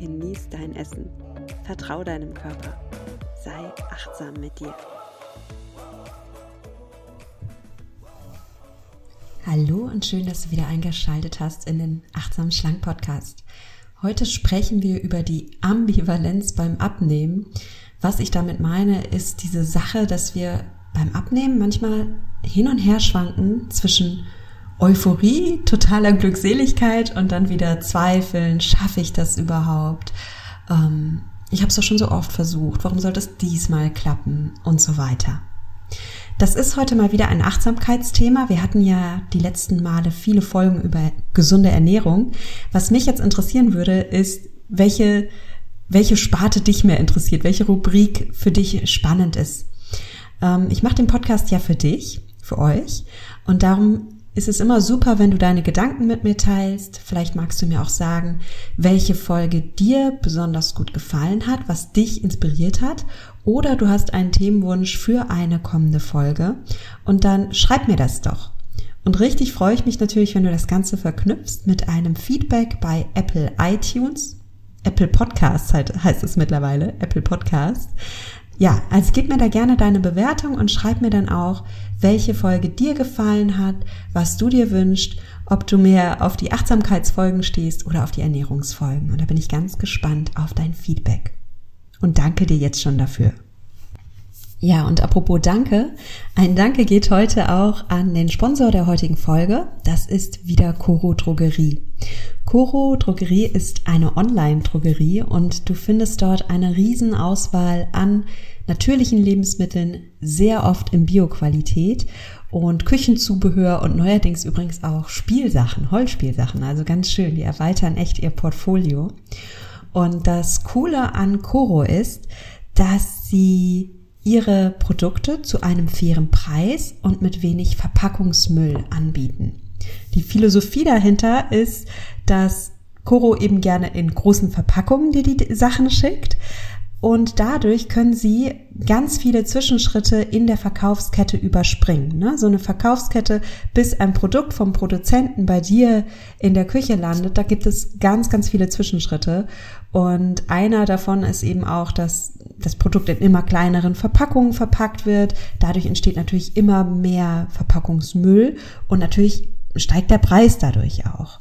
genieß dein Essen, vertrau deinem Körper, sei achtsam mit dir. Hallo und schön, dass du wieder eingeschaltet hast in den Achtsam Schlank Podcast. Heute sprechen wir über die Ambivalenz beim Abnehmen. Was ich damit meine, ist diese Sache, dass wir beim Abnehmen manchmal hin und her schwanken zwischen Euphorie, totaler Glückseligkeit und dann wieder Zweifeln, schaffe ich das überhaupt? Ähm, ich habe es doch schon so oft versucht, warum sollte es diesmal klappen und so weiter. Das ist heute mal wieder ein Achtsamkeitsthema. Wir hatten ja die letzten Male viele Folgen über gesunde Ernährung. Was mich jetzt interessieren würde, ist, welche, welche Sparte dich mehr interessiert, welche Rubrik für dich spannend ist. Ähm, ich mache den Podcast ja für dich, für euch. Und darum ist es immer super, wenn du deine Gedanken mit mir teilst. Vielleicht magst du mir auch sagen, welche Folge dir besonders gut gefallen hat, was dich inspiriert hat. Oder du hast einen Themenwunsch für eine kommende Folge. Und dann schreib mir das doch. Und richtig freue ich mich natürlich, wenn du das Ganze verknüpfst mit einem Feedback bei Apple iTunes. Apple Podcasts heißt es mittlerweile, Apple Podcasts. Ja, also gib mir da gerne deine Bewertung und schreib mir dann auch, welche Folge dir gefallen hat, was du dir wünschst, ob du mehr auf die Achtsamkeitsfolgen stehst oder auf die Ernährungsfolgen. Und da bin ich ganz gespannt auf dein Feedback. Und danke dir jetzt schon dafür. Ja, und apropos Danke, ein Danke geht heute auch an den Sponsor der heutigen Folge. Das ist wieder Coro Drogerie. Coro Drogerie ist eine Online-Drogerie und du findest dort eine Riesenauswahl an natürlichen Lebensmitteln, sehr oft in Bioqualität und Küchenzubehör und neuerdings übrigens auch Spielsachen, Holzspielsachen. Also ganz schön, die erweitern echt ihr Portfolio. Und das Coole an Coro ist, dass sie ihre Produkte zu einem fairen Preis und mit wenig Verpackungsmüll anbieten. Die Philosophie dahinter ist, dass Coro eben gerne in großen Verpackungen dir die Sachen schickt, und dadurch können Sie ganz viele Zwischenschritte in der Verkaufskette überspringen. Ne? So eine Verkaufskette, bis ein Produkt vom Produzenten bei dir in der Küche landet, da gibt es ganz, ganz viele Zwischenschritte. Und einer davon ist eben auch, dass das Produkt in immer kleineren Verpackungen verpackt wird. Dadurch entsteht natürlich immer mehr Verpackungsmüll und natürlich steigt der Preis dadurch auch.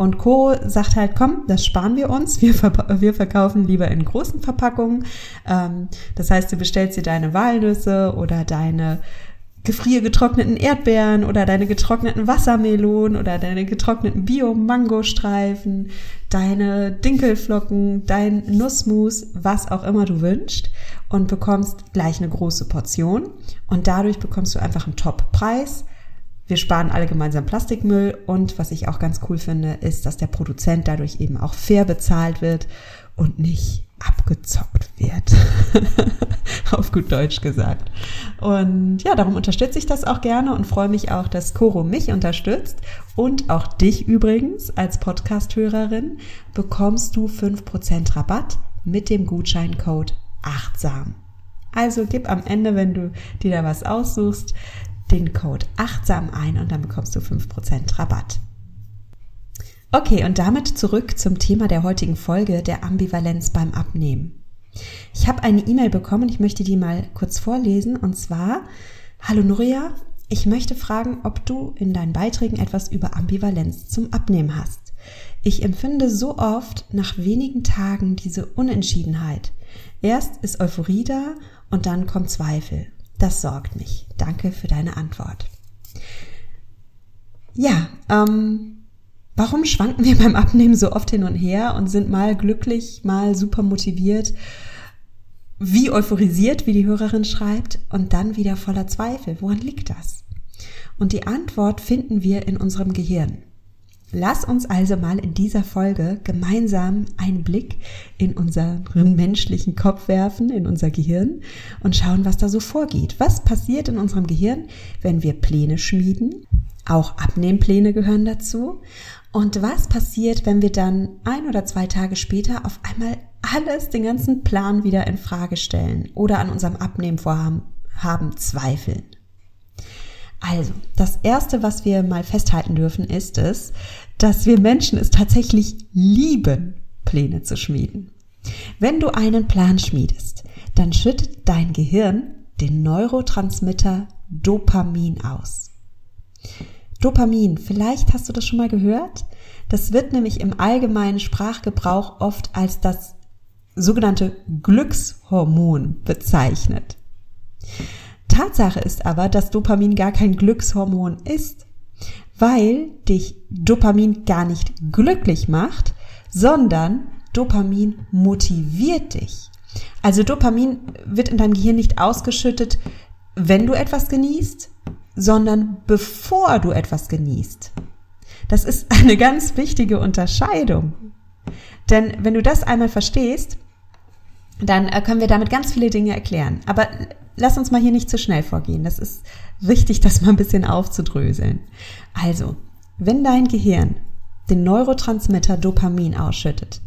Und Co. sagt halt, komm, das sparen wir uns. Wir, wir verkaufen lieber in großen Verpackungen. Ähm, das heißt, du bestellst dir deine Walnüsse oder deine gefriergetrockneten Erdbeeren oder deine getrockneten Wassermelonen oder deine getrockneten Bio-Mangostreifen, deine Dinkelflocken, dein Nussmus, was auch immer du wünschst und bekommst gleich eine große Portion und dadurch bekommst du einfach einen Top-Preis wir sparen alle gemeinsam Plastikmüll und was ich auch ganz cool finde, ist, dass der Produzent dadurch eben auch fair bezahlt wird und nicht abgezockt wird. Auf gut Deutsch gesagt. Und ja, darum unterstütze ich das auch gerne und freue mich auch, dass Coro mich unterstützt und auch dich übrigens als Podcast-Hörerin bekommst du 5% Rabatt mit dem Gutscheincode achtsam. Also gib am Ende, wenn du dir da was aussuchst, den Code achtsam ein und dann bekommst du 5% Rabatt. Okay, und damit zurück zum Thema der heutigen Folge, der Ambivalenz beim Abnehmen. Ich habe eine E-Mail bekommen, ich möchte die mal kurz vorlesen, und zwar, Hallo Nuria, ich möchte fragen, ob du in deinen Beiträgen etwas über Ambivalenz zum Abnehmen hast. Ich empfinde so oft nach wenigen Tagen diese Unentschiedenheit. Erst ist Euphorie da und dann kommt Zweifel. Das sorgt mich. Danke für deine Antwort. Ja, ähm, warum schwanken wir beim Abnehmen so oft hin und her und sind mal glücklich, mal super motiviert, wie euphorisiert, wie die Hörerin schreibt, und dann wieder voller Zweifel? Woran liegt das? Und die Antwort finden wir in unserem Gehirn. Lass uns also mal in dieser Folge gemeinsam einen Blick in unseren menschlichen Kopf werfen, in unser Gehirn und schauen, was da so vorgeht. Was passiert in unserem Gehirn, wenn wir Pläne schmieden? Auch Abnehmpläne gehören dazu. Und was passiert, wenn wir dann ein oder zwei Tage später auf einmal alles, den ganzen Plan wieder in Frage stellen oder an unserem Abnehmvorhaben haben zweifeln? Also, das erste, was wir mal festhalten dürfen, ist es, dass wir Menschen es tatsächlich lieben, Pläne zu schmieden. Wenn du einen Plan schmiedest, dann schüttet dein Gehirn den Neurotransmitter Dopamin aus. Dopamin, vielleicht hast du das schon mal gehört. Das wird nämlich im allgemeinen Sprachgebrauch oft als das sogenannte Glückshormon bezeichnet. Tatsache ist aber, dass Dopamin gar kein Glückshormon ist, weil dich Dopamin gar nicht glücklich macht, sondern Dopamin motiviert dich. Also Dopamin wird in deinem Gehirn nicht ausgeschüttet, wenn du etwas genießt, sondern bevor du etwas genießt. Das ist eine ganz wichtige Unterscheidung. Denn wenn du das einmal verstehst, dann äh, können wir damit ganz viele Dinge erklären. Aber lass uns mal hier nicht zu schnell vorgehen. Das ist wichtig, das mal ein bisschen aufzudröseln. Also, wenn dein Gehirn den Neurotransmitter Dopamin ausschüttet,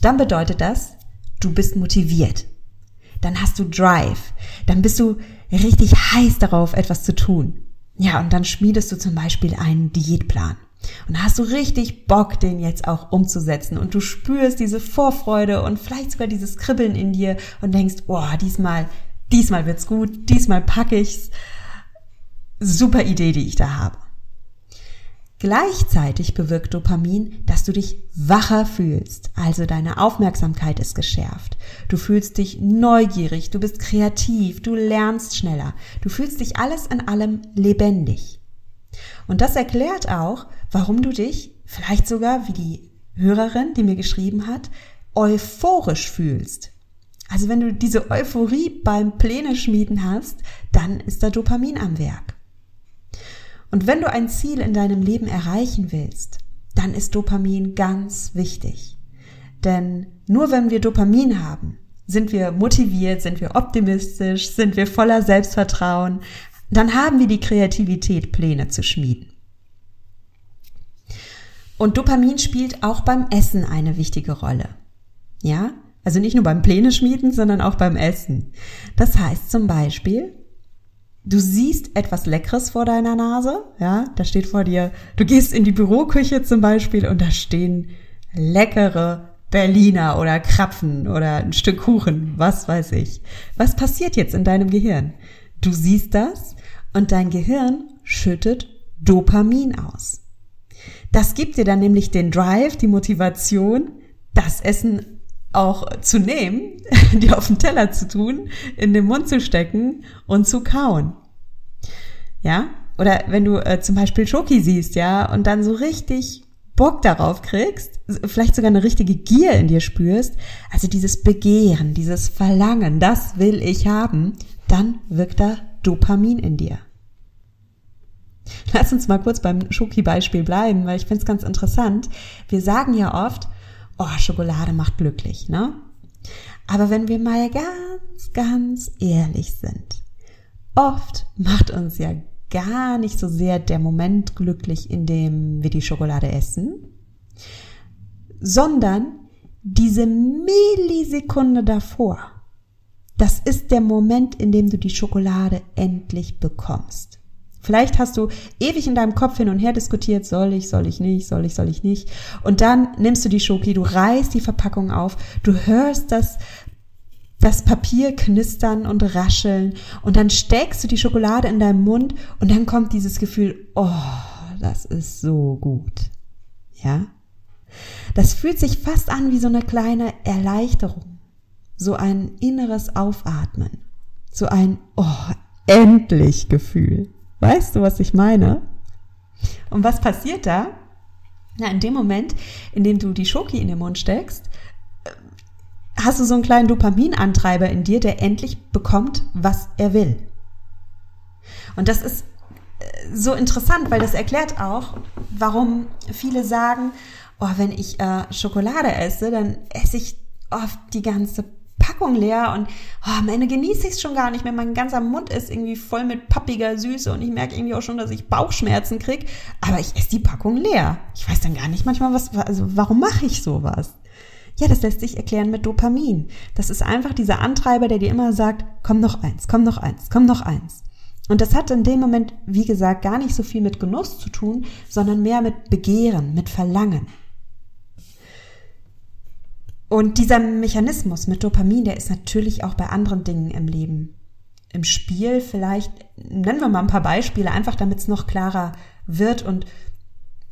dann bedeutet das, du bist motiviert. Dann hast du Drive. Dann bist du richtig heiß darauf, etwas zu tun. Ja, und dann schmiedest du zum Beispiel einen Diätplan. Und hast du richtig Bock, den jetzt auch umzusetzen. Und du spürst diese Vorfreude und vielleicht sogar dieses Kribbeln in dir und denkst, oh, diesmal diesmal wird's gut, diesmal packe ich's. Super Idee, die ich da habe. Gleichzeitig bewirkt Dopamin, dass du dich wacher fühlst, also deine Aufmerksamkeit ist geschärft. Du fühlst dich neugierig, du bist kreativ, du lernst schneller, du fühlst dich alles in allem lebendig. Und das erklärt auch, warum du dich, vielleicht sogar wie die Hörerin, die mir geschrieben hat, euphorisch fühlst. Also wenn du diese Euphorie beim Pläne schmieden hast, dann ist da Dopamin am Werk. Und wenn du ein Ziel in deinem Leben erreichen willst, dann ist Dopamin ganz wichtig. Denn nur wenn wir Dopamin haben, sind wir motiviert, sind wir optimistisch, sind wir voller Selbstvertrauen, dann haben wir die Kreativität, Pläne zu schmieden. Und Dopamin spielt auch beim Essen eine wichtige Rolle. Ja, also nicht nur beim Pläne schmieden, sondern auch beim Essen. Das heißt zum Beispiel, du siehst etwas Leckeres vor deiner Nase, ja, da steht vor dir, du gehst in die Büroküche zum Beispiel und da stehen leckere Berliner oder Krapfen oder ein Stück Kuchen, was weiß ich. Was passiert jetzt in deinem Gehirn? Du siehst das und dein Gehirn schüttet Dopamin aus. Das gibt dir dann nämlich den Drive, die Motivation, das Essen auch zu nehmen, die auf den Teller zu tun, in den Mund zu stecken und zu kauen. Ja? Oder wenn du äh, zum Beispiel Schoki siehst, ja, und dann so richtig Bock darauf kriegst, vielleicht sogar eine richtige Gier in dir spürst, also dieses Begehren, dieses Verlangen, das will ich haben, dann wirkt da Dopamin in dir. Lass uns mal kurz beim Schoki-Beispiel bleiben, weil ich finde es ganz interessant. Wir sagen ja oft, oh, Schokolade macht glücklich, ne? Aber wenn wir mal ganz, ganz ehrlich sind, oft macht uns ja gar nicht so sehr der Moment glücklich, in dem wir die Schokolade essen, sondern diese Millisekunde davor. Das ist der Moment, in dem du die Schokolade endlich bekommst. Vielleicht hast du ewig in deinem Kopf hin und her diskutiert, soll ich, soll ich nicht, soll ich, soll ich nicht. Und dann nimmst du die Schoki, du reißt die Verpackung auf, du hörst das, das Papier knistern und rascheln und dann steckst du die Schokolade in deinem Mund und dann kommt dieses Gefühl, oh, das ist so gut. Ja? Das fühlt sich fast an wie so eine kleine Erleichterung. So ein inneres Aufatmen. So ein, oh, endlich Gefühl. Weißt du, was ich meine? Und was passiert da? Na, in dem Moment, in dem du die Schoki in den Mund steckst, äh, hast du so einen kleinen Dopaminantreiber in dir, der endlich bekommt, was er will. Und das ist so interessant, weil das erklärt auch, warum viele sagen, oh, wenn ich äh, Schokolade esse, dann esse ich oft die ganze Packung leer und oh, am Ende genieße ich es schon gar nicht mehr. Mein ganzer Mund ist irgendwie voll mit pappiger Süße und ich merke irgendwie auch schon, dass ich Bauchschmerzen krieg. Aber ich esse die Packung leer. Ich weiß dann gar nicht manchmal, was, also warum mache ich sowas? Ja, das lässt sich erklären mit Dopamin. Das ist einfach dieser Antreiber, der dir immer sagt, komm noch eins, komm noch eins, komm noch eins. Und das hat in dem Moment, wie gesagt, gar nicht so viel mit Genuss zu tun, sondern mehr mit Begehren, mit Verlangen. Und dieser Mechanismus mit Dopamin, der ist natürlich auch bei anderen Dingen im Leben. Im Spiel vielleicht, nennen wir mal ein paar Beispiele, einfach damit es noch klarer wird. Und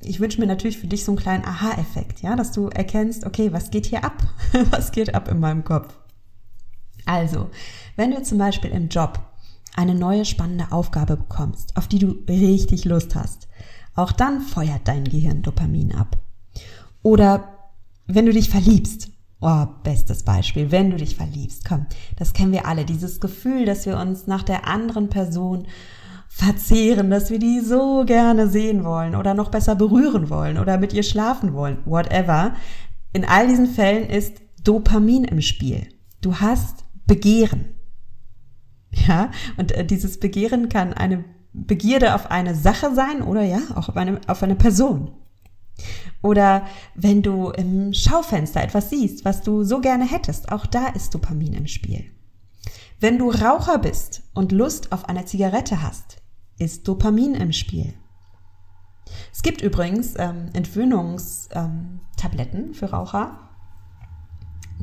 ich wünsche mir natürlich für dich so einen kleinen Aha-Effekt, ja, dass du erkennst, okay, was geht hier ab? was geht ab in meinem Kopf? Also, wenn du zum Beispiel im Job eine neue spannende Aufgabe bekommst, auf die du richtig Lust hast, auch dann feuert dein Gehirn Dopamin ab. Oder wenn du dich verliebst Oh, bestes Beispiel, wenn du dich verliebst. Komm, das kennen wir alle. Dieses Gefühl, dass wir uns nach der anderen Person verzehren, dass wir die so gerne sehen wollen oder noch besser berühren wollen oder mit ihr schlafen wollen, whatever. In all diesen Fällen ist Dopamin im Spiel. Du hast Begehren. Ja, und äh, dieses Begehren kann eine Begierde auf eine Sache sein oder ja, auch auf eine, auf eine Person. Oder wenn du im Schaufenster etwas siehst, was du so gerne hättest, auch da ist Dopamin im Spiel. Wenn du Raucher bist und Lust auf eine Zigarette hast, ist Dopamin im Spiel. Es gibt übrigens ähm, Entwöhnungstabletten ähm, für Raucher,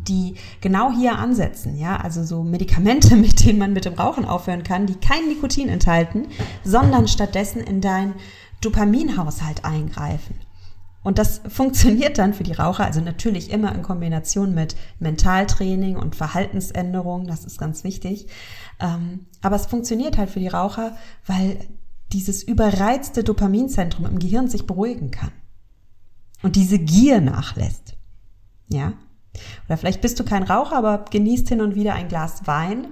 die genau hier ansetzen, ja, also so Medikamente, mit denen man mit dem Rauchen aufhören kann, die kein Nikotin enthalten, sondern stattdessen in deinen Dopaminhaushalt eingreifen. Und das funktioniert dann für die Raucher, also natürlich immer in Kombination mit Mentaltraining und Verhaltensänderung, das ist ganz wichtig. Ähm, aber es funktioniert halt für die Raucher, weil dieses überreizte Dopaminzentrum im Gehirn sich beruhigen kann. Und diese Gier nachlässt. Ja? Oder vielleicht bist du kein Raucher, aber genießt hin und wieder ein Glas Wein.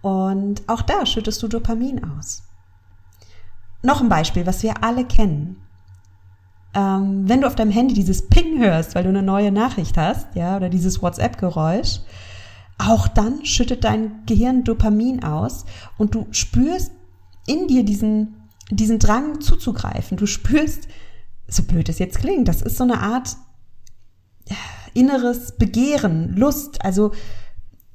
Und auch da schüttest du Dopamin aus. Noch ein Beispiel, was wir alle kennen ähm, wenn du auf deinem Handy dieses Ping hörst, weil du eine neue Nachricht hast, ja, oder dieses WhatsApp-Geräusch, auch dann schüttet dein Gehirn Dopamin aus und du spürst in dir diesen, diesen Drang zuzugreifen. Du spürst, so blöd es jetzt klingt, das ist so eine Art inneres Begehren, Lust, also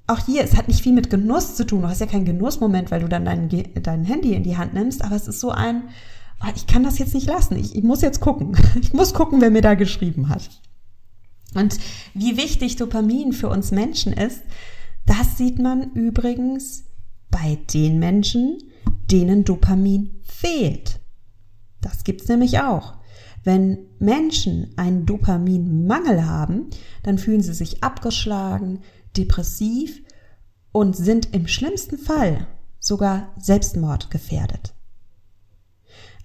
auch hier, es hat nicht viel mit Genuss zu tun. Du hast ja keinen Genussmoment, weil du dann dein, dein Handy in die Hand nimmst, aber es ist so ein, ich kann das jetzt nicht lassen. Ich, ich muss jetzt gucken. Ich muss gucken, wer mir da geschrieben hat. Und wie wichtig Dopamin für uns Menschen ist, das sieht man übrigens bei den Menschen, denen Dopamin fehlt. Das gibt's nämlich auch. Wenn Menschen einen Dopaminmangel haben, dann fühlen sie sich abgeschlagen, depressiv und sind im schlimmsten Fall sogar selbstmordgefährdet.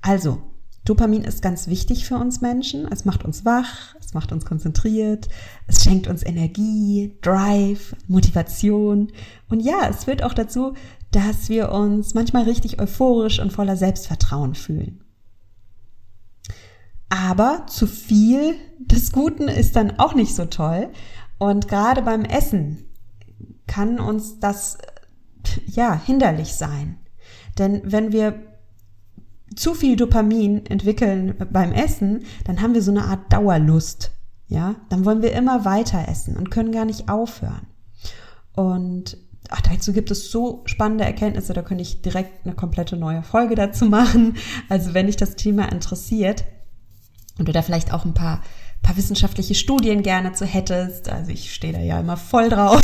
Also, Dopamin ist ganz wichtig für uns Menschen. Es macht uns wach, es macht uns konzentriert, es schenkt uns Energie, Drive, Motivation. Und ja, es führt auch dazu, dass wir uns manchmal richtig euphorisch und voller Selbstvertrauen fühlen. Aber zu viel des Guten ist dann auch nicht so toll. Und gerade beim Essen kann uns das, ja, hinderlich sein. Denn wenn wir zu viel Dopamin entwickeln beim Essen, dann haben wir so eine Art Dauerlust. Ja, dann wollen wir immer weiter essen und können gar nicht aufhören. Und ach, dazu gibt es so spannende Erkenntnisse, da könnte ich direkt eine komplette neue Folge dazu machen. Also wenn dich das Thema interessiert und du da vielleicht auch ein paar, paar wissenschaftliche Studien gerne zu hättest, also ich stehe da ja immer voll drauf,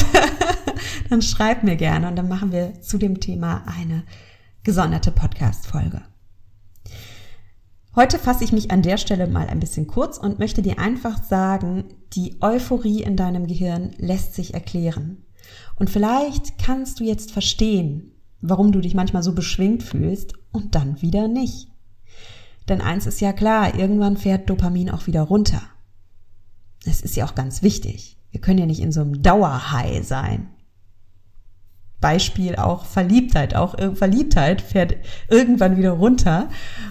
dann schreib mir gerne und dann machen wir zu dem Thema eine gesonderte Podcast-Folge. Heute fasse ich mich an der Stelle mal ein bisschen kurz und möchte dir einfach sagen, die Euphorie in deinem Gehirn lässt sich erklären. Und vielleicht kannst du jetzt verstehen, warum du dich manchmal so beschwingt fühlst und dann wieder nicht. Denn eins ist ja klar, irgendwann fährt Dopamin auch wieder runter. Es ist ja auch ganz wichtig. Wir können ja nicht in so einem Dauerhigh sein. Beispiel auch Verliebtheit. Auch Verliebtheit fährt irgendwann wieder runter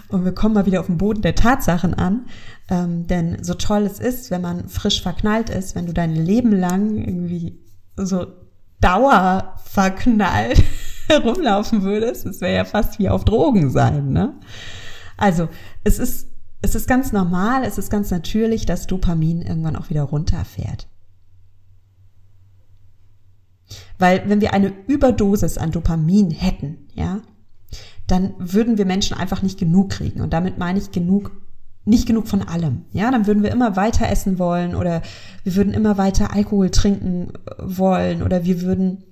und wir kommen mal wieder auf den Boden der Tatsachen an. Ähm, denn so toll es ist, wenn man frisch verknallt ist, wenn du dein Leben lang irgendwie so dauerverknallt herumlaufen würdest, es wäre ja fast wie auf Drogen sein, ne? Also, es ist, es ist ganz normal, es ist ganz natürlich, dass Dopamin irgendwann auch wieder runterfährt. Weil wenn wir eine Überdosis an Dopamin hätten, ja, dann würden wir Menschen einfach nicht genug kriegen. Und damit meine ich genug, nicht genug von allem. Ja, dann würden wir immer weiter essen wollen oder wir würden immer weiter Alkohol trinken wollen oder wir würden,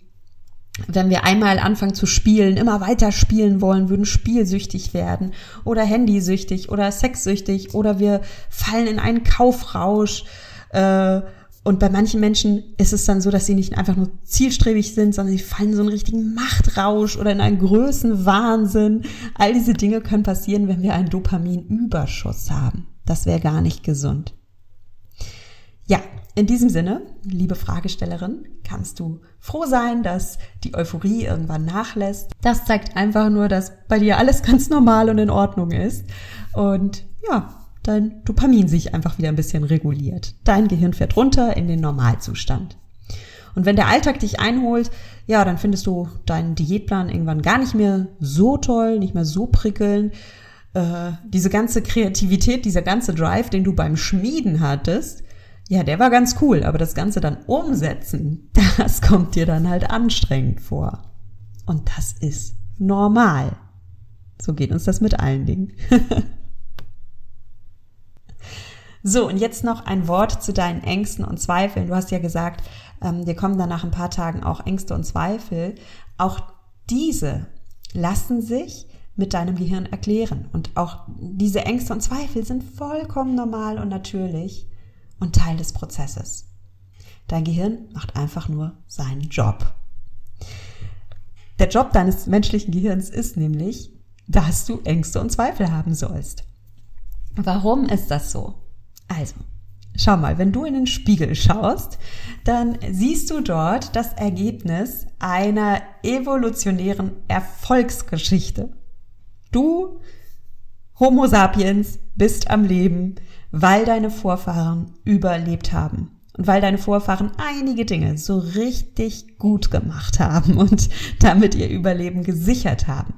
wenn wir einmal anfangen zu spielen, immer weiter spielen wollen, würden spielsüchtig werden oder handysüchtig oder sexsüchtig oder wir fallen in einen Kaufrausch, äh, und bei manchen Menschen ist es dann so, dass sie nicht einfach nur zielstrebig sind, sondern sie fallen in so einen richtigen Machtrausch oder in einen Größenwahnsinn. All diese Dinge können passieren, wenn wir einen Dopaminüberschuss haben. Das wäre gar nicht gesund. Ja, in diesem Sinne, liebe Fragestellerin, kannst du froh sein, dass die Euphorie irgendwann nachlässt. Das zeigt einfach nur, dass bei dir alles ganz normal und in Ordnung ist. Und ja, dein Dopamin sich einfach wieder ein bisschen reguliert. Dein Gehirn fährt runter in den Normalzustand. Und wenn der Alltag dich einholt, ja, dann findest du deinen Diätplan irgendwann gar nicht mehr so toll, nicht mehr so prickelnd. Äh, diese ganze Kreativität, dieser ganze Drive, den du beim Schmieden hattest, ja, der war ganz cool, aber das Ganze dann umsetzen, das kommt dir dann halt anstrengend vor. Und das ist normal. So geht uns das mit allen Dingen. So, und jetzt noch ein Wort zu deinen Ängsten und Zweifeln. Du hast ja gesagt, ähm, dir kommen dann nach ein paar Tagen auch Ängste und Zweifel. Auch diese lassen sich mit deinem Gehirn erklären. Und auch diese Ängste und Zweifel sind vollkommen normal und natürlich und Teil des Prozesses. Dein Gehirn macht einfach nur seinen Job. Der Job deines menschlichen Gehirns ist nämlich, dass du Ängste und Zweifel haben sollst. Warum ist das so? Also, schau mal, wenn du in den Spiegel schaust, dann siehst du dort das Ergebnis einer evolutionären Erfolgsgeschichte. Du, Homo sapiens, bist am Leben, weil deine Vorfahren überlebt haben und weil deine Vorfahren einige Dinge so richtig gut gemacht haben und damit ihr Überleben gesichert haben.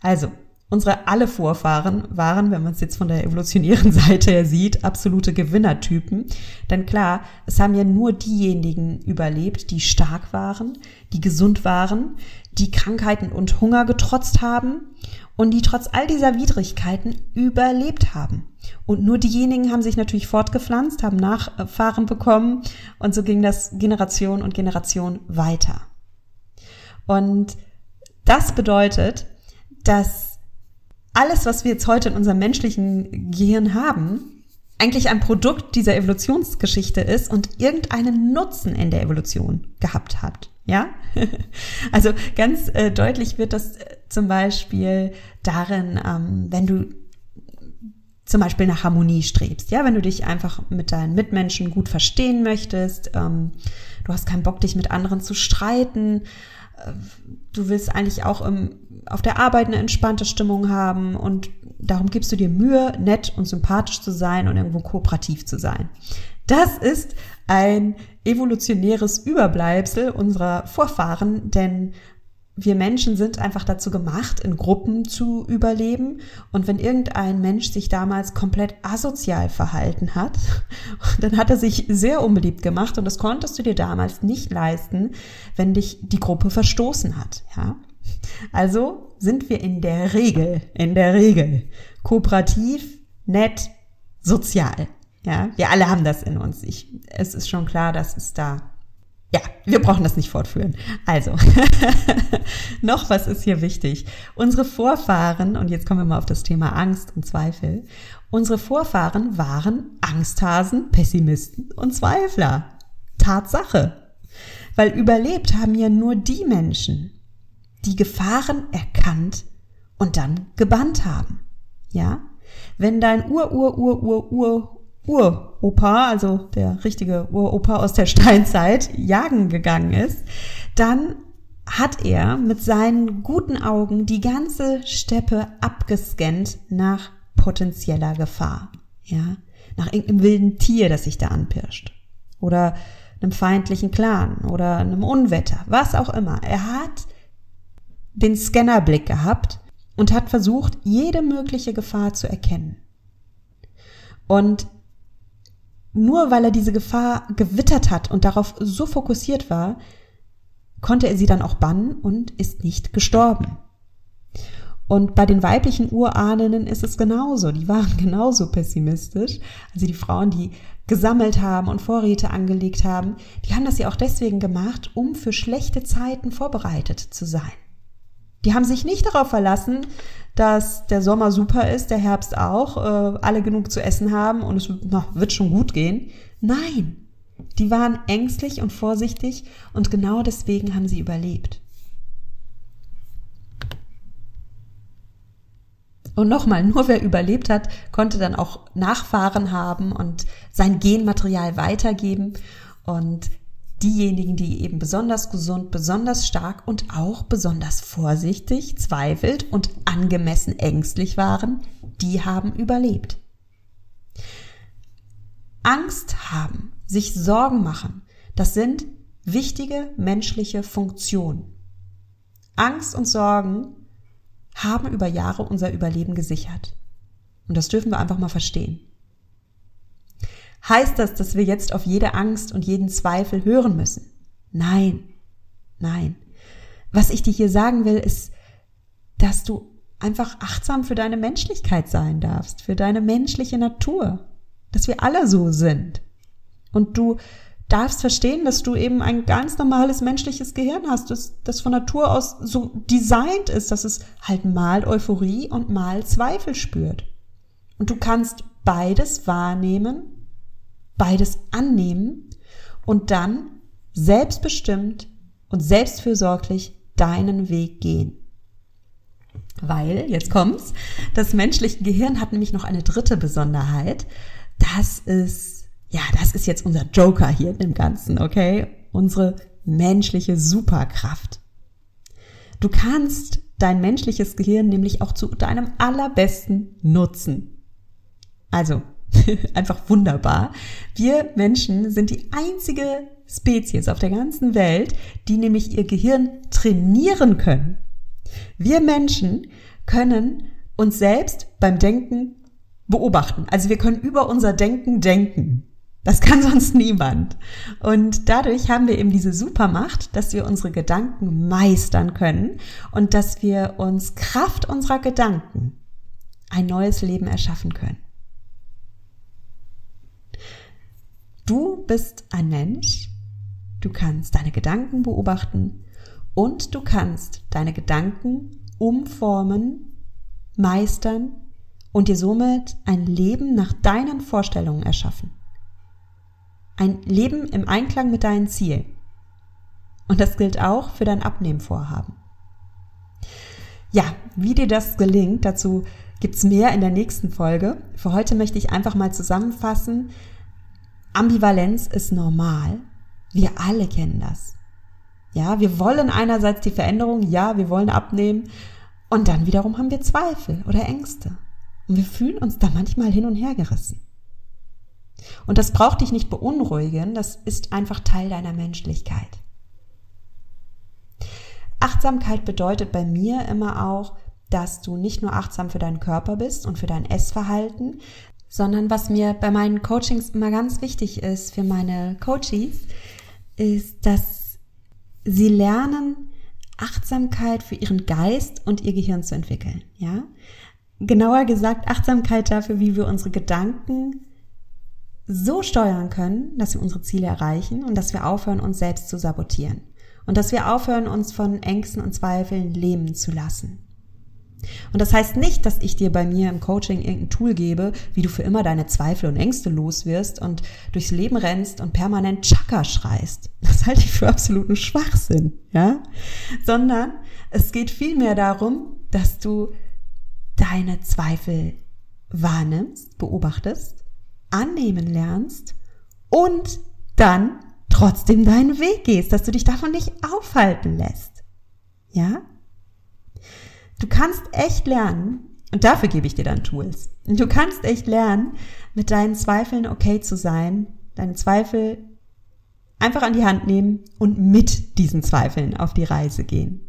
Also, Unsere alle Vorfahren waren, wenn man es jetzt von der evolutionären Seite her sieht, absolute Gewinnertypen. Denn klar, es haben ja nur diejenigen überlebt, die stark waren, die gesund waren, die Krankheiten und Hunger getrotzt haben und die trotz all dieser Widrigkeiten überlebt haben. Und nur diejenigen haben sich natürlich fortgepflanzt, haben Nachfahren bekommen und so ging das Generation und Generation weiter. Und das bedeutet, dass alles, was wir jetzt heute in unserem menschlichen Gehirn haben, eigentlich ein Produkt dieser Evolutionsgeschichte ist und irgendeinen Nutzen in der Evolution gehabt hat. Ja, also ganz äh, deutlich wird das äh, zum Beispiel darin, ähm, wenn du zum Beispiel nach Harmonie strebst, ja, wenn du dich einfach mit deinen Mitmenschen gut verstehen möchtest, ähm, du hast keinen Bock, dich mit anderen zu streiten, du willst eigentlich auch im, auf der Arbeit eine entspannte Stimmung haben und darum gibst du dir Mühe, nett und sympathisch zu sein und irgendwo kooperativ zu sein. Das ist ein evolutionäres Überbleibsel unserer Vorfahren, denn wir Menschen sind einfach dazu gemacht, in Gruppen zu überleben. Und wenn irgendein Mensch sich damals komplett asozial verhalten hat, dann hat er sich sehr unbeliebt gemacht und das konntest du dir damals nicht leisten, wenn dich die Gruppe verstoßen hat, ja. Also sind wir in der Regel, in der Regel kooperativ, nett, sozial. Ja, wir alle haben das in uns. Ich, es ist schon klar, dass es da ja, wir brauchen das nicht fortführen. Also, noch was ist hier wichtig. Unsere Vorfahren, und jetzt kommen wir mal auf das Thema Angst und Zweifel, unsere Vorfahren waren Angsthasen, Pessimisten und Zweifler. Tatsache. Weil überlebt haben ja nur die Menschen, die Gefahren erkannt und dann gebannt haben. Ja? Wenn dein Ur-Ur-Ur-Ur-Ur Uropa, also der richtige Uropa aus der Steinzeit, jagen gegangen ist, dann hat er mit seinen guten Augen die ganze Steppe abgescannt nach potenzieller Gefahr. Ja, nach irgendeinem wilden Tier, das sich da anpirscht. Oder einem feindlichen Clan oder einem Unwetter, was auch immer. Er hat den Scannerblick gehabt und hat versucht, jede mögliche Gefahr zu erkennen. Und nur weil er diese Gefahr gewittert hat und darauf so fokussiert war, konnte er sie dann auch bannen und ist nicht gestorben. Und bei den weiblichen Urahnen ist es genauso. Die waren genauso pessimistisch. Also die Frauen, die gesammelt haben und Vorräte angelegt haben, die haben das ja auch deswegen gemacht, um für schlechte Zeiten vorbereitet zu sein. Die haben sich nicht darauf verlassen, dass der Sommer super ist, der Herbst auch, äh, alle genug zu essen haben und es na, wird schon gut gehen. Nein, die waren ängstlich und vorsichtig und genau deswegen haben sie überlebt. Und nochmal, nur wer überlebt hat, konnte dann auch Nachfahren haben und sein Genmaterial weitergeben. Und diejenigen, die eben besonders gesund, besonders stark und auch besonders vorsichtig, zweifelt und angemessen ängstlich waren, die haben überlebt. Angst haben, sich Sorgen machen, das sind wichtige menschliche Funktionen. Angst und Sorgen haben über Jahre unser Überleben gesichert. Und das dürfen wir einfach mal verstehen. Heißt das, dass wir jetzt auf jede Angst und jeden Zweifel hören müssen? Nein, nein. Was ich dir hier sagen will, ist, dass du einfach achtsam für deine Menschlichkeit sein darfst, für deine menschliche Natur, dass wir alle so sind. Und du darfst verstehen, dass du eben ein ganz normales menschliches Gehirn hast, das, das von Natur aus so designt ist, dass es halt mal Euphorie und mal Zweifel spürt. Und du kannst beides wahrnehmen beides annehmen und dann selbstbestimmt und selbstfürsorglich deinen Weg gehen. Weil, jetzt kommt's, das menschliche Gehirn hat nämlich noch eine dritte Besonderheit. Das ist, ja, das ist jetzt unser Joker hier in dem Ganzen, okay? Unsere menschliche Superkraft. Du kannst dein menschliches Gehirn nämlich auch zu deinem allerbesten nutzen. Also, einfach wunderbar. Wir Menschen sind die einzige Spezies auf der ganzen Welt, die nämlich ihr Gehirn trainieren können. Wir Menschen können uns selbst beim Denken beobachten. Also wir können über unser Denken denken. Das kann sonst niemand. Und dadurch haben wir eben diese Supermacht, dass wir unsere Gedanken meistern können und dass wir uns Kraft unserer Gedanken ein neues Leben erschaffen können. Du bist ein Mensch, du kannst deine Gedanken beobachten und du kannst deine Gedanken umformen, meistern und dir somit ein Leben nach deinen Vorstellungen erschaffen. Ein Leben im Einklang mit deinen Zielen. Und das gilt auch für dein Abnehmvorhaben. Ja, wie dir das gelingt, dazu gibt's mehr in der nächsten Folge. Für heute möchte ich einfach mal zusammenfassen, Ambivalenz ist normal. Wir alle kennen das. Ja, wir wollen einerseits die Veränderung, ja, wir wollen abnehmen und dann wiederum haben wir Zweifel oder Ängste. Und wir fühlen uns da manchmal hin und her gerissen. Und das braucht dich nicht beunruhigen, das ist einfach Teil deiner Menschlichkeit. Achtsamkeit bedeutet bei mir immer auch, dass du nicht nur achtsam für deinen Körper bist und für dein Essverhalten, sondern was mir bei meinen Coachings immer ganz wichtig ist für meine Coaches, ist, dass sie lernen, Achtsamkeit für ihren Geist und ihr Gehirn zu entwickeln, ja? Genauer gesagt, Achtsamkeit dafür, wie wir unsere Gedanken so steuern können, dass wir unsere Ziele erreichen und dass wir aufhören, uns selbst zu sabotieren. Und dass wir aufhören, uns von Ängsten und Zweifeln lähmen zu lassen. Und das heißt nicht, dass ich dir bei mir im Coaching irgendein Tool gebe, wie du für immer deine Zweifel und Ängste loswirst und durchs Leben rennst und permanent Chaka schreist. Das halte ich für absoluten Schwachsinn, ja? Sondern es geht vielmehr darum, dass du deine Zweifel wahrnimmst, beobachtest, annehmen lernst und dann trotzdem deinen Weg gehst, dass du dich davon nicht aufhalten lässt. Ja? Du kannst echt lernen, und dafür gebe ich dir dann Tools. Du kannst echt lernen, mit deinen Zweifeln okay zu sein, deine Zweifel einfach an die Hand nehmen und mit diesen Zweifeln auf die Reise gehen.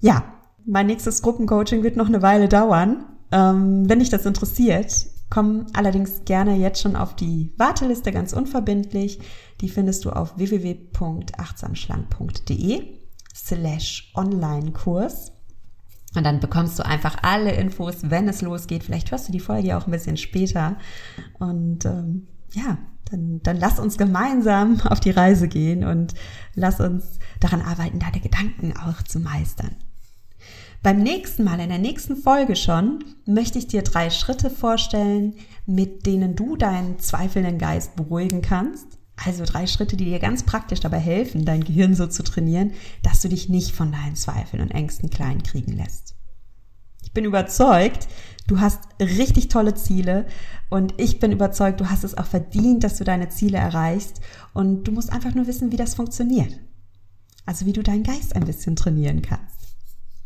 Ja, mein nächstes Gruppencoaching wird noch eine Weile dauern. Ähm, wenn dich das interessiert, komm allerdings gerne jetzt schon auf die Warteliste ganz unverbindlich. Die findest du auf www.achtsamschlank.de slash Online-Kurs. Und dann bekommst du einfach alle Infos, wenn es losgeht. Vielleicht hörst du die Folge auch ein bisschen später. Und ähm, ja, dann, dann lass uns gemeinsam auf die Reise gehen und lass uns daran arbeiten, deine Gedanken auch zu meistern. Beim nächsten Mal, in der nächsten Folge schon, möchte ich dir drei Schritte vorstellen, mit denen du deinen zweifelnden Geist beruhigen kannst. Also drei Schritte, die dir ganz praktisch dabei helfen, dein Gehirn so zu trainieren, dass du dich nicht von deinen Zweifeln und Ängsten klein kriegen lässt. Ich bin überzeugt, du hast richtig tolle Ziele und ich bin überzeugt, du hast es auch verdient, dass du deine Ziele erreichst und du musst einfach nur wissen, wie das funktioniert. Also wie du deinen Geist ein bisschen trainieren kannst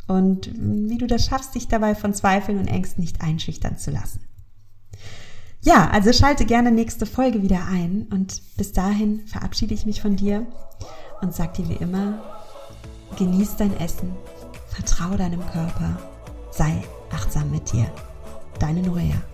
und wie du das schaffst, dich dabei von Zweifeln und Ängsten nicht einschüchtern zu lassen. Ja, also schalte gerne nächste Folge wieder ein und bis dahin verabschiede ich mich von dir und sag dir wie immer, genieß dein Essen, vertraue deinem Körper, sei achtsam mit dir. Deine Norea.